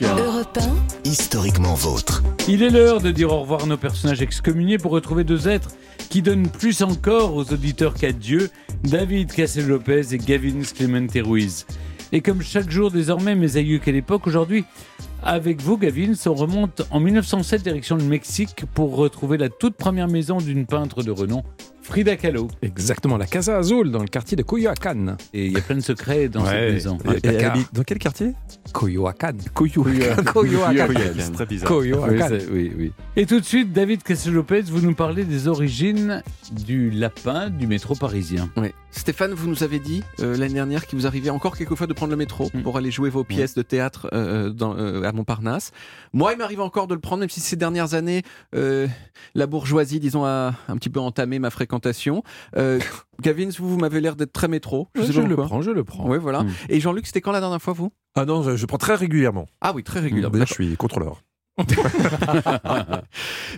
Europe 1, historiquement vôtre. Il est l'heure de dire au revoir à nos personnages excommuniés pour retrouver deux êtres qui donnent plus encore aux auditeurs qu'à Dieu, David Cassel-Lopez et Gavin Clemente Ruiz. Et comme chaque jour désormais, mes aïeux qu'à l'époque, aujourd'hui, avec vous, Gavin, on remonte en 1907 direction le Mexique pour retrouver la toute première maison d'une peintre de renom, Frida Kahlo. Exactement, la Casa Azul dans le quartier de Coyoacán. Et il y a plein de secrets dans Ouais. cette maison. Et- et elle Dakar. habite dans quel quartier? Coyoacán. Coyoacán. Coyoacán. C'est très bizarre. Oui, Coyoacán. oui, oui. Et tout de suite, David Cassel-Lopez, vous nous parlez des origines du lapin du métro parisien. Ouais. Stéphane, vous nous avez dit euh, l'année dernière qu'il vous arrivait encore quelquefois de prendre le métro Mm. pour aller jouer vos pièces de théâtre euh, dans, euh, à Montparnasse. Moi, il m'arrive encore de le prendre, même si ces dernières années, euh, la bourgeoisie, disons, a un petit peu entamé ma fréquentation. Euh, Gavin, vous, vous m'avez l'air d'être très métro. Je, sais pas le prends, je le prends. Ouais, voilà. Mm. Et Jean-Luc, c'était quand la dernière fois, vous? Ah non, je, je prends très régulièrement. Ah oui, très régulièrement. Là, je suis contrôleur.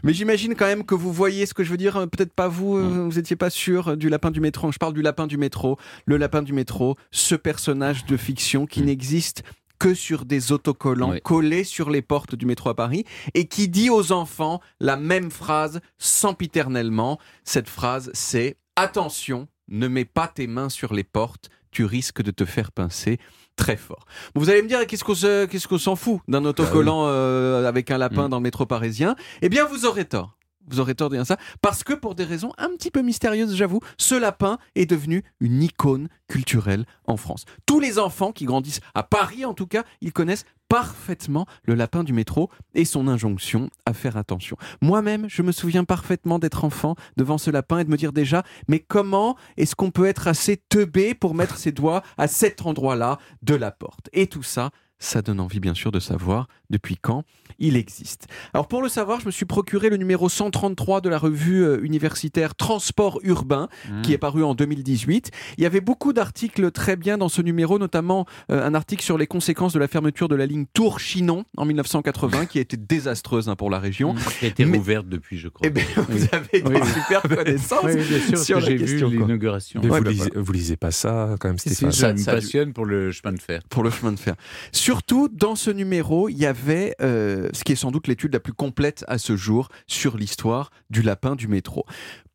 Mais j'imagine quand même que vous voyez ce que je veux dire. Peut-être pas vous, euh, vous étiez pas sûr du lapin du métro. Je parle du lapin du métro. Le lapin du métro, ce personnage de fiction qui n'existe que sur des autocollants collés sur les portes du métro à Paris et qui dit aux enfants la même phrase sempiternellement. Cette phrase, c'est Attention, ne mets pas tes mains sur les portes, tu risques de te faire pincer très fort. Bon, vous allez me dire, qu'est-ce qu'on s'en fout d'un autocollant euh, avec un lapin Mm. dans le métro parisien? Eh bien, vous aurez tort. Vous aurez tort de dire ça, parce que pour des raisons un petit peu mystérieuses, j'avoue, ce lapin est devenu une icône culturelle en France. Tous les enfants qui grandissent à Paris, en tout cas, ils connaissent parfaitement le lapin du métro et son injonction à faire attention. Moi-même, je me souviens parfaitement d'être enfant devant ce lapin et de me dire déjà, mais comment est-ce qu'on peut être assez teubé pour mettre ses doigts à cet endroit-là de la porte? Et tout ça, ça donne envie bien sûr de savoir depuis quand il existe? Alors pour le savoir, je me suis procuré le numéro 133 de la revue euh, universitaire Transport urbain qui est paru en 2018. Il y avait beaucoup d'articles très bien dans ce numéro, notamment euh, un article sur les conséquences de la fermeture de la ligne Tours-Chinon en 1980 qui a été désastreuse hein, pour la région. Qui a été Mais- rouverte depuis, je crois. Eh bien, vous Oui. avez des Oui. super connaissances. Oui, bien sûr, sur parce que la j'ai question, vu l'inauguration. Vous, bah, lisez, vous lisez pas ça quand même, Si, si, Stéphane? ça me passionne pour le chemin de fer. pour le chemin de fer. Surtout, dans ce numéro, il y avait euh, ce qui est sans doute l'étude la plus complète à ce jour sur l'histoire du lapin du métro.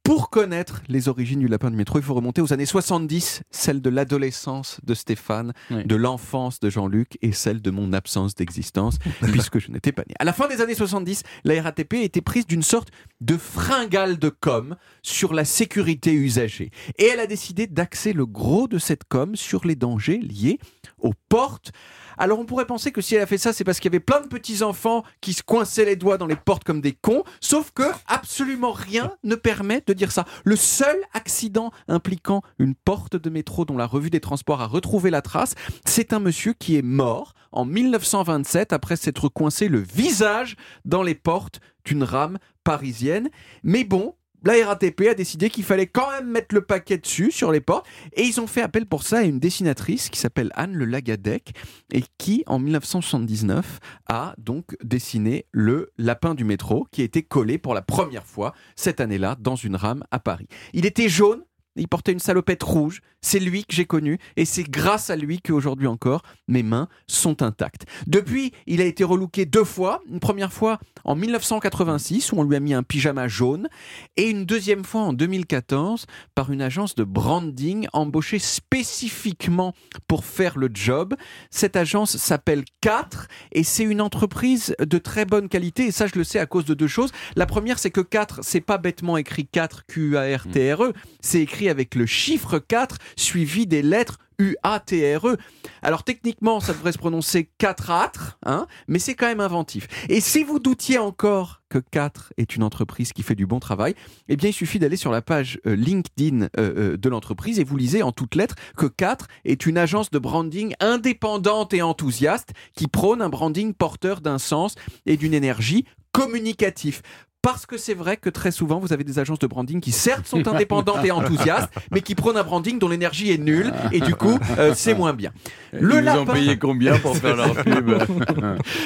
Pour connaître les origines du lapin du métro, il faut remonter aux années 70, celle de l'adolescence de Stéphane, Oui. de l'enfance de Jean-Luc et celle de mon absence d'existence, puisque je n'étais pas né. À la fin des années 70, la RATP était prise d'une sorte de fringale de com sur la sécurité usagée. Et elle a décidé d'axer le gros de cette com sur les dangers liés aux portes. Alors on pourrait penser que si elle a fait ça, c'est parce qu'il y avait plein de petits enfants qui se coinçaient les doigts dans les portes comme des cons, sauf que absolument rien ne permet de dire ça. Le seul accident impliquant une porte de métro dont la revue des transports a retrouvé la trace, c'est un monsieur qui est mort en 1927 après s'être coincé le visage dans les portes d'une rame parisienne. Mais bon, la RATP a décidé qu'il fallait quand même mettre le paquet dessus sur les portes et ils ont fait appel pour ça à une dessinatrice qui s'appelle Anne Le Lagadec et qui, en 1979, a donc dessiné le lapin du métro qui a été collé pour la première fois cette année-là dans une rame à Paris. Il était jaune. Il portait une salopette rouge. C'est lui que j'ai connu et c'est grâce à lui qu'aujourd'hui encore, mes mains sont intactes. Depuis, il a été relooké deux fois. Une première fois en 1986 où on lui a mis un pyjama jaune et une deuxième fois en 2014 par une agence de branding embauchée spécifiquement pour faire le job. Cette agence s'appelle 4 et c'est une entreprise de très bonne qualité et ça je le sais à cause de deux choses. La première c'est que 4 c'est pas bêtement écrit 4 Q A R T R E, c'est écrit avec le chiffre 4 suivi des lettres U-A-T-R-E. Alors techniquement, ça devrait se prononcer 4 âtres, hein, mais c'est quand même inventif. Et si vous doutiez encore que 4 est une entreprise qui fait du bon travail, eh bien il suffit d'aller sur la page euh, LinkedIn euh, euh, de l'entreprise et vous lisez en toutes lettres que 4 est une agence de branding indépendante et enthousiaste qui prône un branding porteur d'un sens et d'une énergie communicatif. Parce que c'est vrai que très souvent, vous avez des agences de branding qui certes sont indépendantes et enthousiastes, mais qui prônent un branding dont l'énergie est nulle et du coup, euh, c'est moins bien. Le Ils vous ont payé combien pour faire leur pub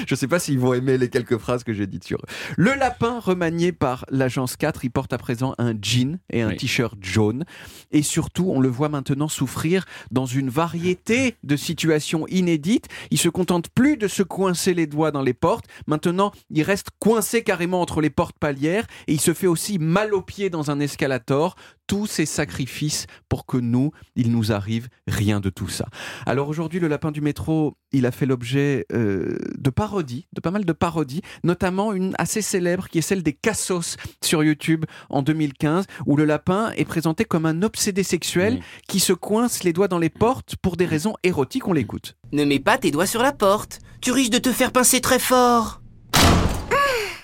Je sais pas s'ils vont aimer les quelques phrases que j'ai dites sur eux. Le lapin remanié par l'agence 4, il porte à présent un jean et un t-shirt jaune. Et surtout, on le voit maintenant souffrir dans une variété de situations inédites. Il se contente plus de se coincer les doigts dans les portes. Maintenant, il reste coincé carrément entre les portes et il se fait aussi mal aux pieds dans un escalator tous ces sacrifices pour que nous, il nous arrive rien de tout ça. Alors aujourd'hui, le lapin du métro, il a fait l'objet euh, de parodies, de pas mal de parodies, notamment une assez célèbre qui est celle des Cassos sur YouTube en 2015, où le lapin est présenté comme un obsédé sexuel qui se coince les doigts dans les portes pour des raisons érotiques. On l'écoute. Ne mets pas tes doigts sur la porte, tu risques de te faire pincer très fort.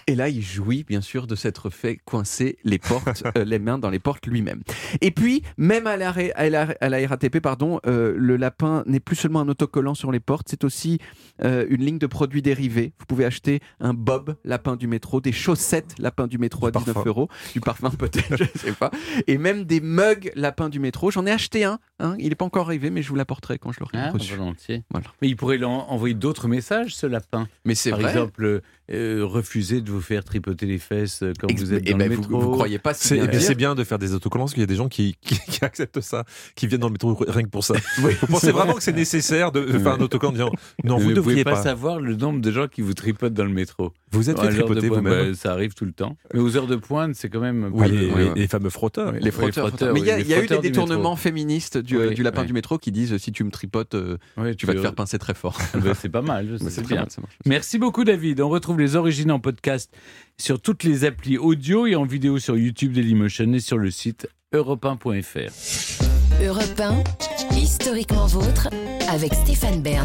Et là, il jouit bien sûr de s'être fait coincer les portes, euh, les mains dans les portes lui-même. Et puis, même à la, à la, RATP, pardon, euh, le lapin n'est plus seulement un autocollant sur les portes, c'est aussi euh, une ligne de produits dérivés. Vous pouvez acheter un bob lapin du métro, des chaussettes lapin du métro à 19 euros, du parfum peut-être, je sais pas, et même des mugs lapin du métro. J'en ai acheté un, hein. il n'est pas encore arrivé, mais je vous l'apporterai quand je l'aurai ah, Volontiers. Voilà. Mais il pourrait envoyer d'autres messages, ce lapin. Mais c'est Par exemple, refuser de vous faire tripoter les fesses euh, quand vous êtes dans le ben, métro. Vous, croyez pas C'est bien, bien de faire des autocollants parce qu'il y a des gens qui, qui, acceptent ça, qui viennent dans le métro rien que pour ça. vous pensez vraiment que c'est nécessaire de faire un autocollant en disant non, vous ne devriez pas, pas savoir le nombre de gens qui vous tripotent dans le métro. Vous êtes fait tripoter vous-même bah, Ça arrive tout le temps. Mais aux heures de pointe, c'est quand même. Oui, les, fameux frotteurs. Les frotteurs. Mais il y a, eu des détournements féministes du, du lapin du métro qui disent si tu me tripotes, euh, tu vas te faire pincer très fort. Bah, c'est pas mal. C'est bien. Merci beaucoup, David. On retrouve les origines en podcast sur toutes les applis audio et en vidéo sur YouTube Dailymotion et sur le site europe1.fr. Europe 1, historiquement vôtre, avec Stéphane Bern.